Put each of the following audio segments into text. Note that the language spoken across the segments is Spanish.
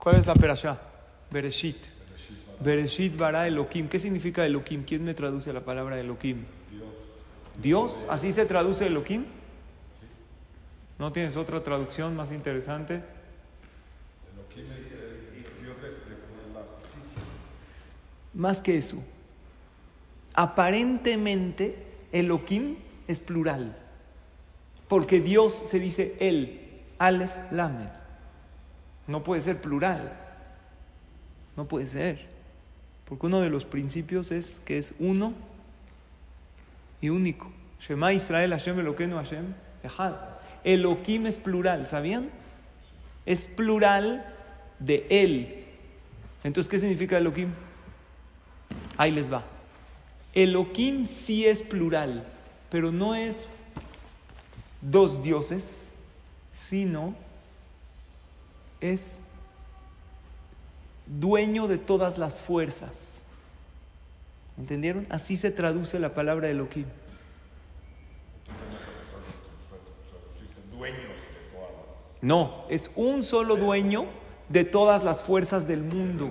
¿Cuál es la perashá? Bereshit. Bereshit bara Elohim. ¿Qué significa Elohim? ¿Quién me traduce la palabra Elohim? Dios. ¿Así se traduce Elohim? ¿No tienes otra traducción más interesante? Más que eso. Aparentemente, Elohim es plural. Porque Dios se dice Él, Aleph Lamed. No puede ser plural. No puede ser. Porque uno de los principios es que es uno y único. Shema Israel Hashem Eloqueno Hashem Echad. Elohim es plural, ¿sabían? Es plural de Él. Entonces, ¿qué significa Elohim? Ahí les va. Elohim sí es plural, pero no es dos dioses, sino es dueño de todas las fuerzas. ¿Entendieron? Así se traduce la palabra Elohim. No, es un solo dueño de todas las fuerzas del mundo.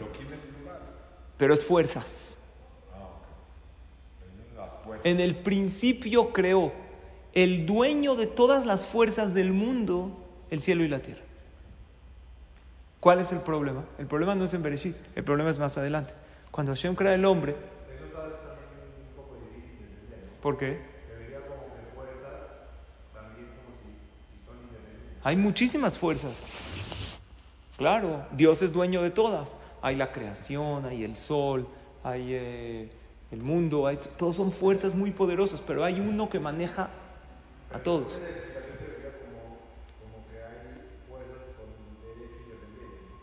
Pero es fuerzas. En el principio creó el dueño de todas las fuerzas del mundo, el cielo y la tierra. ¿Cuál es el problema? El problema no es en Bereshit, el problema es más adelante. Cuando Hashem crea el hombre. ¿Por qué? Hay muchísimas fuerzas. Claro, Dios es dueño de todas. Hay la creación, hay el sol, hay eh, el mundo, hay, todos son fuerzas muy poderosas, pero hay uno que maneja a todos.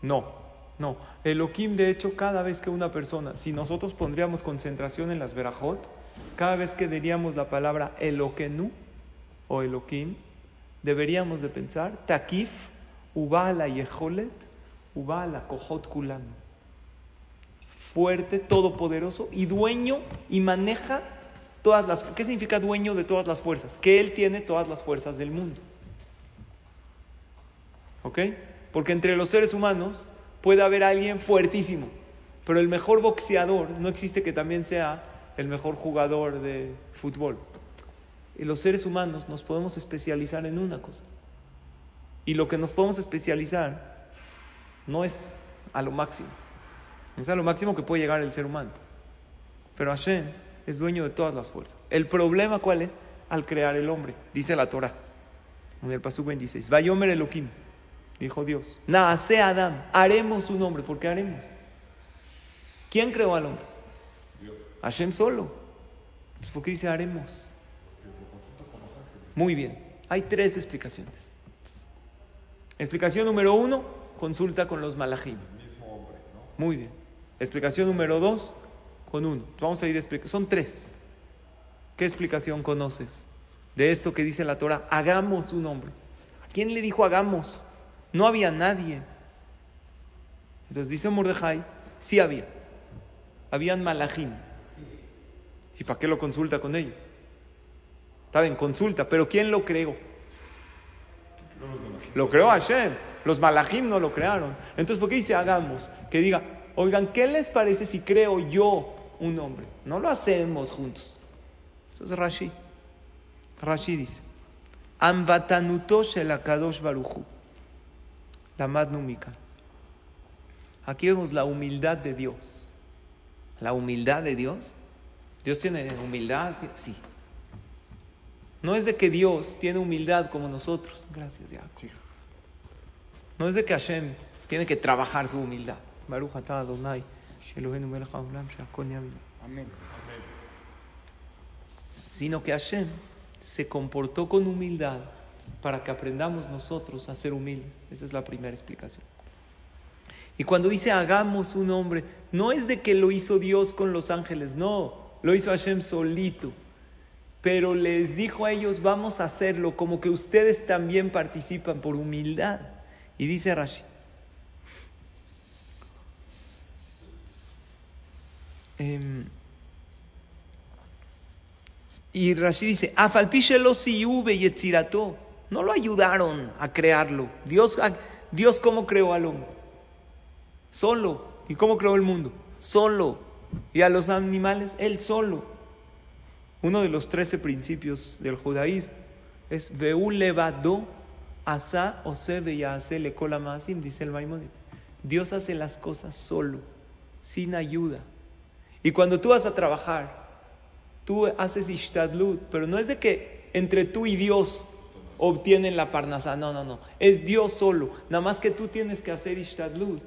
No, no. Elohim, de hecho, cada vez que una persona, si nosotros pondríamos concentración en las verajot, cada vez que diríamos la palabra Eloquenu o Elohim, deberíamos de pensar Takif, Ubala Yeholet, Ubala Kohot Kulam. Fuerte, todopoderoso y dueño y maneja todas las. ¿Qué significa dueño de todas las fuerzas? Que él tiene todas las fuerzas del mundo. ¿Ok? Porque entre los seres humanos puede haber alguien fuertísimo, pero el mejor boxeador no existe que también sea el mejor jugador de fútbol. Y los seres humanos nos podemos especializar en una cosa. Y lo que nos podemos especializar no es a lo máximo. Es a lo máximo que puede llegar el ser humano. Pero Hashem es dueño de todas las fuerzas. El problema cuál es? Al crear el hombre. Dice la Torah. En el Pasú 26. Vayomer Elohim. Dijo Dios. Naase Adam. Haremos un hombre. ¿Por qué haremos? ¿Quién creó al hombre? Dios. Hashem solo. Entonces, ¿por qué dice haremos? Muy bien. Hay tres explicaciones. Explicación número uno, consulta con los malajim. Muy bien. Explicación número dos, con uno. Vamos a ir a explicar. Son tres. ¿Qué explicación conoces de esto que dice la Torah? Hagamos un hombre. ¿A quién le dijo hagamos? No había nadie. Entonces dice Mordejai, sí había. Habían malajim. ¿Y para qué lo consulta con ellos? Está bien, consulta, pero ¿quién lo creó? Lo creó Hashem. Los malajim no lo crearon. Entonces, ¿por qué dice hagamos? Que diga, oigan, ¿qué les parece si creo yo un hombre? No lo hacemos juntos. Eso es Rashi. Rashi dice, Ambatanutosh el Akadosh Baruchu la madnúmica. Aquí vemos la humildad de Dios. La humildad de Dios. ¿Dios tiene humildad? Sí. No es de que Dios tiene humildad como nosotros. Gracias, Dios. No es de que Hashem tiene que trabajar su humildad. Amén. Sino que Hashem se comportó con humildad para que aprendamos nosotros a ser humildes. Esa es la primera explicación. Y cuando dice hagamos un hombre, no es de que lo hizo Dios con los ángeles, no, lo hizo Hashem solito. Pero les dijo a ellos, vamos a hacerlo como que ustedes también participan por humildad. Y dice Rashi, eh, y Rashi dice, no lo ayudaron a crearlo. Dios, Dios ¿cómo creó al hombre? Solo. ¿Y cómo creó el mundo? Solo. Y a los animales, él solo. Uno de los trece principios del judaísmo es Veú levado asa osebe hace le masim, dice el Maimonides. Dios hace las cosas solo, sin ayuda. Y cuando tú vas a trabajar, tú haces ishtadlut, pero no es de que entre tú y Dios obtienen la parnasa, no, no, no, es Dios solo, nada más que tú tienes que hacer ishtadlut,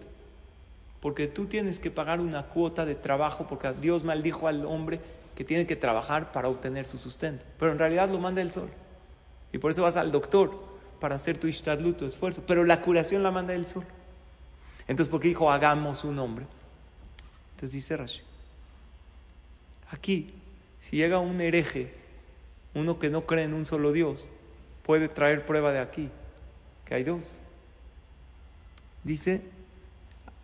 porque tú tienes que pagar una cuota de trabajo, porque Dios maldijo al hombre que tiene que trabajar para obtener su sustento, pero en realidad lo manda el sol, y por eso vas al doctor, para hacer tu ishtadlut, tu esfuerzo, pero la curación la manda el sol. Entonces, ¿por qué dijo hagamos un hombre? Entonces dice Rashi, aquí si llega un hereje, uno que no cree en un solo Dios, puede traer prueba de aquí, que hay dos. Dice,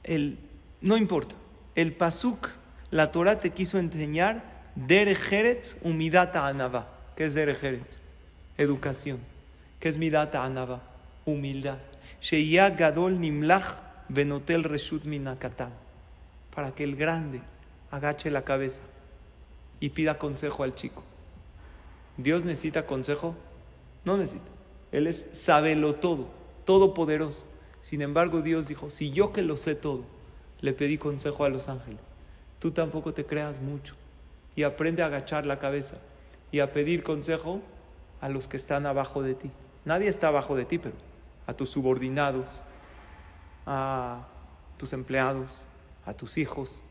el, no importa, el pasuk, la Torah te quiso enseñar derejeret umidata anava. ¿Qué es derejeret? Educación. ¿Qué es midata anava? Humildad. Sheya gadol nimlach venotel reshut minakatan. Para que el grande agache la cabeza y pida consejo al chico. ¿Dios necesita consejo? No necesita. Él es sabelo todo, todopoderoso. Sin embargo, Dios dijo, si yo que lo sé todo, le pedí consejo a los ángeles, tú tampoco te creas mucho y aprende a agachar la cabeza y a pedir consejo a los que están abajo de ti. Nadie está abajo de ti, pero a tus subordinados, a tus empleados, a tus hijos,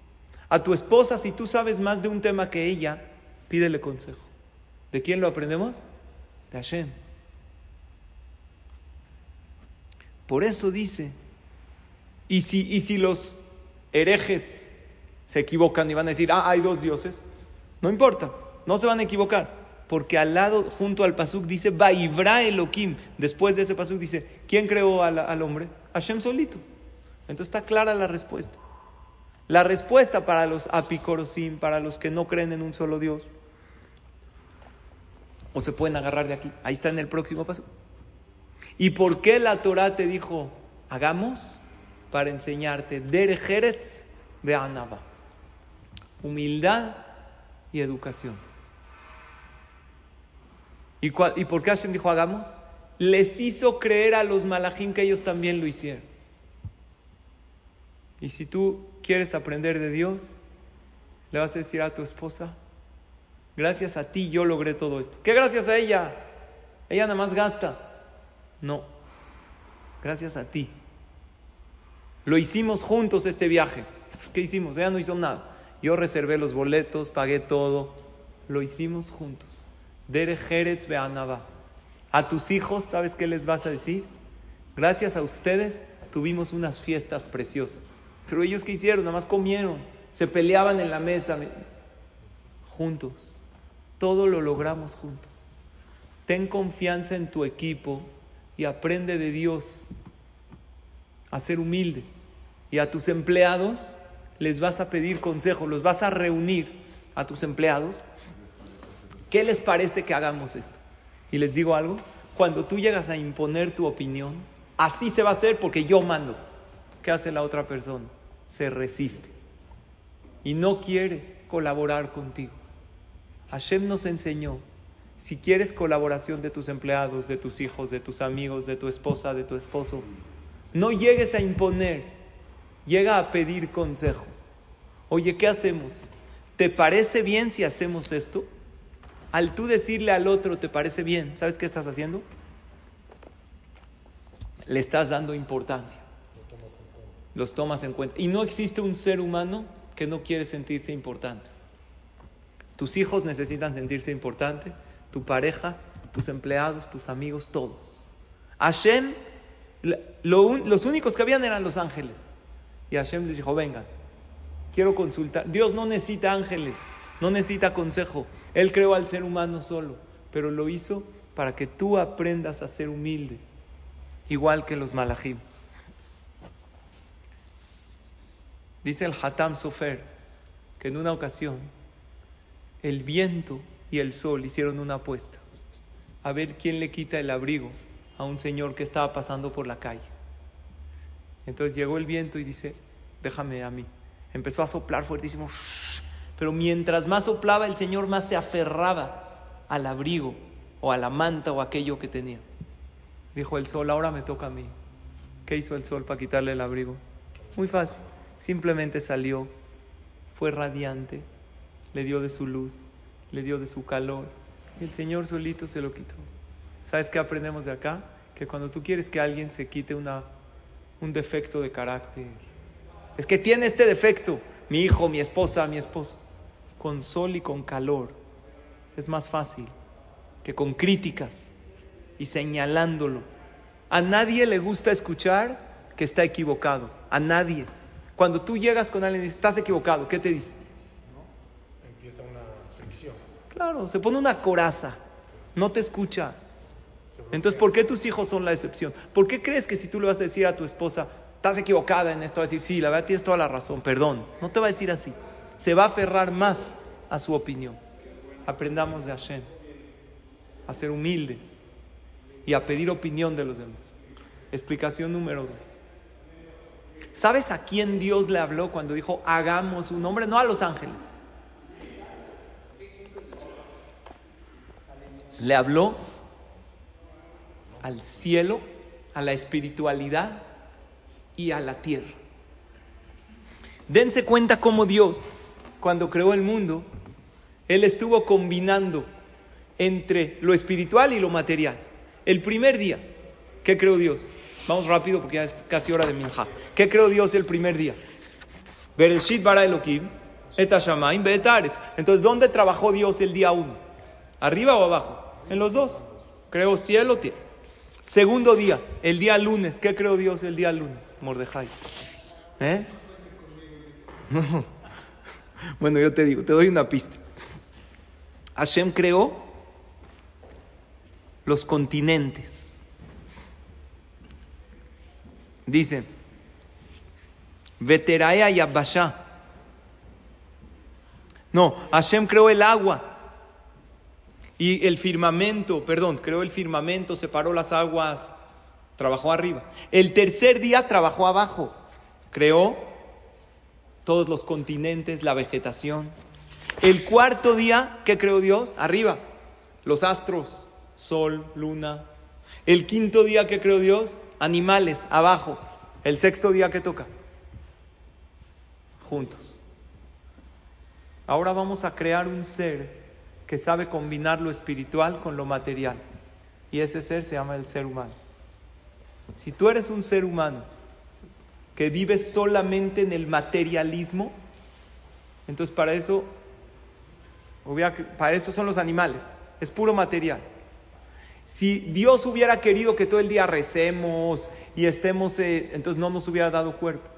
a tu esposa, si tú sabes más de un tema que ella, pídele consejo. ¿De quién lo aprendemos? De Hashem. Por eso dice, y si, y si los herejes se equivocan y van a decir, ah, hay dos dioses, no importa, no se van a equivocar, porque al lado, junto al pasuk, dice, Vaibra Elohim. Después de ese pasuk dice, ¿quién creó al, al hombre? Hashem solito. Entonces está clara la respuesta. La respuesta para los apicorosim, para los que no creen en un solo Dios, o se pueden agarrar de aquí. Ahí está en el próximo paso. ¿Y por qué la Torah te dijo, hagamos? Para enseñarte derejeretz de Anaba. Humildad y educación. ¿Y, ¿Y por qué Hashem dijo hagamos? Les hizo creer a los malajim que ellos también lo hicieron. Y si tú quieres aprender de Dios, le vas a decir a tu esposa, gracias a ti yo logré todo esto. ¿Qué gracias a ella? Ella nada más gasta. No, gracias a ti. Lo hicimos juntos este viaje. ¿Qué hicimos? Ella no hizo nada. Yo reservé los boletos, pagué todo. Lo hicimos juntos. Dere Jerez Beanaba. A tus hijos, ¿sabes qué les vas a decir? Gracias a ustedes tuvimos unas fiestas preciosas. Pero ellos qué hicieron, nada más comieron, se peleaban en la mesa, juntos. Todo lo logramos juntos. Ten confianza en tu equipo y aprende de Dios a ser humilde. Y a tus empleados les vas a pedir consejo, los vas a reunir a tus empleados. ¿Qué les parece que hagamos esto? Y les digo algo, cuando tú llegas a imponer tu opinión, así se va a hacer porque yo mando. ¿qué hace la otra persona? Se resiste y no quiere colaborar contigo. Hashem nos enseñó, si quieres colaboración de tus empleados, de tus hijos, de tus amigos, de tu esposa, de tu esposo, no llegues a imponer, llega a pedir consejo. Oye, ¿qué hacemos? ¿Te parece bien si hacemos esto? Al tú decirle al otro, ¿te parece bien? ¿Sabes qué estás haciendo? Le estás dando importancia los tomas en cuenta. Y no existe un ser humano que no quiere sentirse importante. Tus hijos necesitan sentirse importante, tu pareja, tus empleados, tus amigos, todos. Hashem, los únicos que habían eran los ángeles. Y Hashem les dijo, vengan, quiero consultar. Dios no necesita ángeles, no necesita consejo. Él creó al ser humano solo, pero lo hizo para que tú aprendas a ser humilde, igual que los malajim. Dice el Hatam Sofer que en una ocasión el viento y el sol hicieron una apuesta a ver quién le quita el abrigo a un señor que estaba pasando por la calle. Entonces llegó el viento y dice, déjame a mí. Empezó a soplar fuertísimo, pero mientras más soplaba el Señor más se aferraba al abrigo o a la manta o aquello que tenía. Dijo el sol, ahora me toca a mí. ¿Qué hizo el sol para quitarle el abrigo? Muy fácil. Simplemente salió, fue radiante, le dio de su luz, le dio de su calor. Y el Señor solito se lo quitó. ¿Sabes qué aprendemos de acá? Que cuando tú quieres que alguien se quite una, un defecto de carácter, es que tiene este defecto, mi hijo, mi esposa, mi esposo, con sol y con calor, es más fácil que con críticas y señalándolo. A nadie le gusta escuchar que está equivocado, a nadie. Cuando tú llegas con alguien y dices, estás equivocado, ¿qué te dice? Claro, se pone una coraza, no te escucha. Entonces, ¿por qué tus hijos son la excepción? ¿Por qué crees que si tú le vas a decir a tu esposa, estás equivocada en esto, va a decir, sí, la verdad tienes toda la razón, perdón? No te va a decir así. Se va a aferrar más a su opinión. Aprendamos de Hashem a ser humildes y a pedir opinión de los demás. Explicación número dos. ¿Sabes a quién Dios le habló cuando dijo hagamos un hombre? No a los ángeles. Le habló al cielo, a la espiritualidad y a la tierra. Dense cuenta cómo Dios, cuando creó el mundo, Él estuvo combinando entre lo espiritual y lo material. El primer día, ¿qué creó Dios? Vamos rápido porque ya es casi hora de minja. ¿Qué creó Dios el primer día? Bereshit bara Elohim, Entonces, ¿dónde trabajó Dios el día uno? ¿Arriba o abajo? En los dos. Creó cielo, tierra. Segundo día, el día lunes. ¿Qué creó Dios el día lunes? Mordejai. ¿Eh? bueno, yo te digo, te doy una pista. Hashem creó los continentes. Dice, Veteraya y Abasha. No, Hashem creó el agua. Y el firmamento, perdón, creó el firmamento, separó las aguas, trabajó arriba. El tercer día trabajó abajo, creó todos los continentes, la vegetación. El cuarto día, ¿qué creó Dios? Arriba, los astros, sol, luna. El quinto día, ¿qué creó Dios? Animales, abajo. El sexto día, ¿qué toca? Juntos. Ahora vamos a crear un ser que sabe combinar lo espiritual con lo material. Y ese ser se llama el ser humano. Si tú eres un ser humano que vive solamente en el materialismo, entonces para eso, para eso son los animales, es puro material. Si Dios hubiera querido que todo el día recemos y estemos, eh, entonces no nos hubiera dado cuerpo.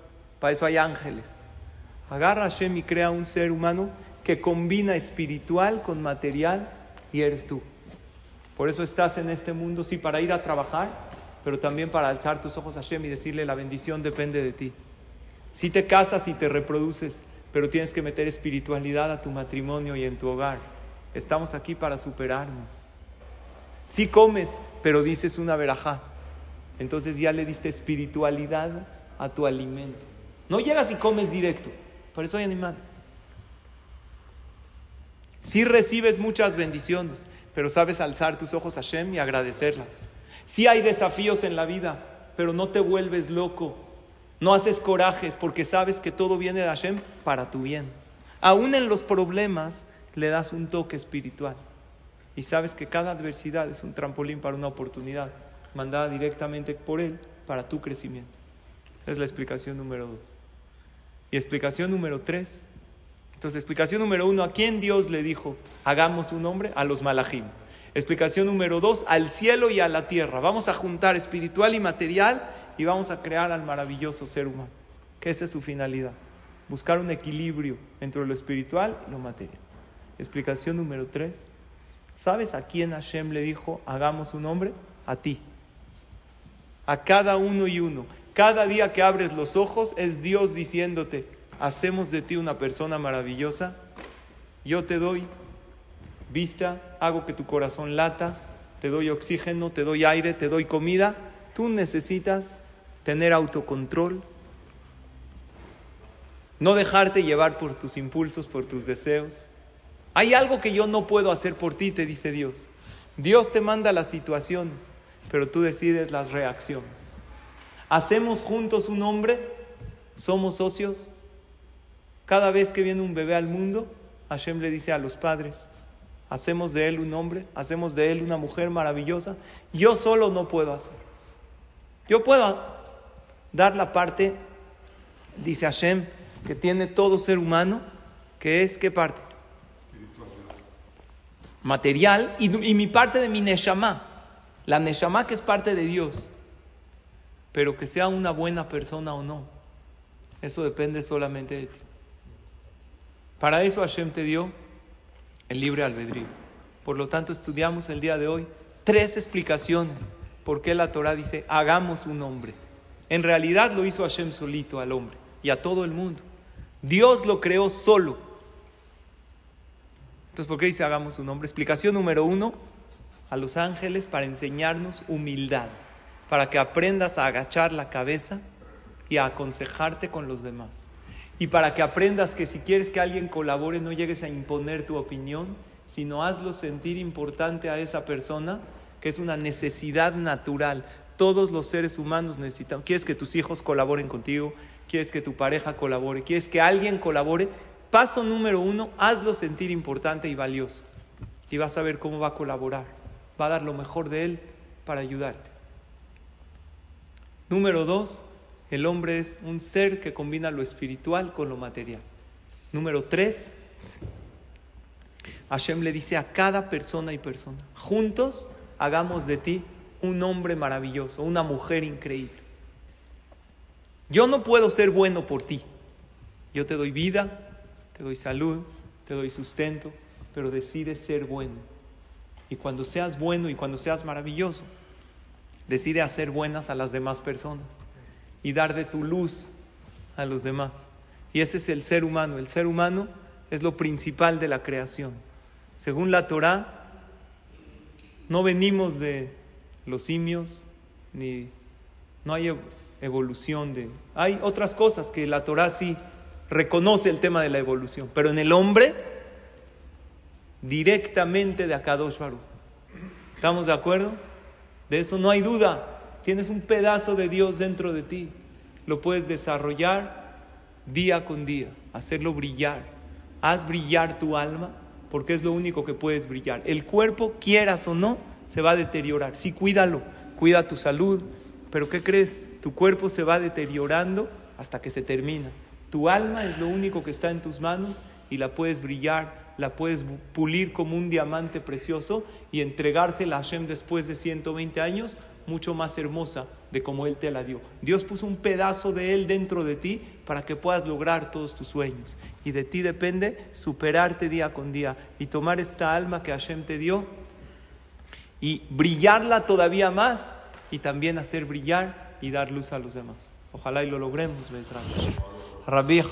Para eso hay ángeles. Agarra a Hashem y crea un ser humano que combina espiritual con material y eres tú. Por eso estás en este mundo, sí, para ir a trabajar, pero también para alzar tus ojos a Hashem y decirle la bendición depende de ti. Si te casas y te reproduces, pero tienes que meter espiritualidad a tu matrimonio y en tu hogar. Estamos aquí para superarnos. Si comes, pero dices una verajá, entonces ya le diste espiritualidad a tu alimento. No llegas y comes directo, por eso hay animales. Si recibes muchas bendiciones, pero sabes alzar tus ojos a Hashem y agradecerlas. Si hay desafíos en la vida, pero no te vuelves loco. No haces corajes porque sabes que todo viene de Hashem para tu bien. Aún en los problemas le das un toque espiritual. Y sabes que cada adversidad es un trampolín para una oportunidad mandada directamente por Él para tu crecimiento. Es la explicación número dos. Y explicación número tres entonces, explicación número uno, ¿a quién Dios le dijo, hagamos un hombre? A los malajim. Explicación número dos, al cielo y a la tierra. Vamos a juntar espiritual y material y vamos a crear al maravilloso ser humano. Que esa es su finalidad. Buscar un equilibrio entre lo espiritual y lo material. Explicación número tres, ¿sabes a quién Hashem le dijo, hagamos un hombre? A ti. A cada uno y uno. Cada día que abres los ojos es Dios diciéndote, hacemos de ti una persona maravillosa, yo te doy vista, hago que tu corazón lata, te doy oxígeno, te doy aire, te doy comida, tú necesitas tener autocontrol No dejarte llevar por tus impulsos, por tus deseos. Hay algo que yo no puedo hacer por ti, te dice Dios. Dios te manda las situaciones, pero tú decides las reacciones. Hacemos juntos un hombre, somos socios. Cada vez que viene un bebé al mundo, Hashem le dice a los padres, hacemos de él un hombre, hacemos de él una mujer maravillosa. Yo solo no puedo hacer. Yo puedo dar la parte, dice Hashem, que tiene todo ser humano, que es qué parte? Material y, y mi parte de mi Neshama, la Neshama que es parte de Dios, pero que sea una buena persona o no, eso depende solamente de ti. Para eso Hashem te dio el libre albedrío. Por lo tanto, estudiamos el día de hoy tres explicaciones por qué la Torah dice, hagamos un hombre. En realidad lo hizo Hashem solito al hombre y a todo el mundo. Dios lo creó solo. Entonces, ¿por qué dice hagamos un hombre? Explicación número uno, a los ángeles para enseñarnos humildad, para que aprendas a agachar la cabeza y a aconsejarte con los demás. Y para que aprendas que si quieres que alguien colabore, no llegues a imponer tu opinión, sino hazlo sentir importante a esa persona, que es una necesidad natural. Todos los seres humanos necesitan. ¿Quieres que tus hijos colaboren contigo? ¿Quieres que tu pareja colabore? ¿Quieres que alguien colabore? Paso número uno, hazlo sentir importante y valioso. Y vas a ver cómo va a colaborar. Va a dar lo mejor de él para ayudarte. Número dos, el hombre es un ser que combina lo espiritual con lo material. Número tres, Hashem le dice a cada persona y persona, juntos hagamos de ti un hombre maravilloso, una mujer increíble. Yo no puedo ser bueno por ti. Yo te doy vida, te doy salud, te doy sustento, pero decides ser bueno. Y cuando seas bueno y cuando seas maravilloso, decide hacer buenas a las demás personas y dar de tu luz a los demás. Y ese es el ser humano. El ser humano es lo principal de la creación. Según la Torah, no venimos de los simios, ni no hay evolución de... Hay otras cosas que la Torah sí reconoce el tema de la evolución, pero en el hombre, directamente de Akadosh Baruch. ¿Estamos de acuerdo? De eso no hay duda. Tienes un pedazo de Dios dentro de ti. Lo puedes desarrollar día con día, hacerlo brillar. Haz brillar tu alma porque es lo único que puedes brillar. El cuerpo, quieras o no, se va a deteriorar. Sí, cuídalo, cuida tu salud, pero ¿qué crees? Tu cuerpo se va deteriorando hasta que se termina. Tu alma es lo único que está en tus manos y la puedes brillar, la puedes pulir como un diamante precioso y entregársela a Hashem después de 120 años mucho más hermosa de como Él te la dio. Dios puso un pedazo de Él dentro de ti para que puedas lograr todos tus sueños. Y de ti depende superarte día con día y tomar esta alma que Hashem te dio y brillarla todavía más y también hacer brillar y dar luz a los demás. Ojalá y lo logremos, Rabbi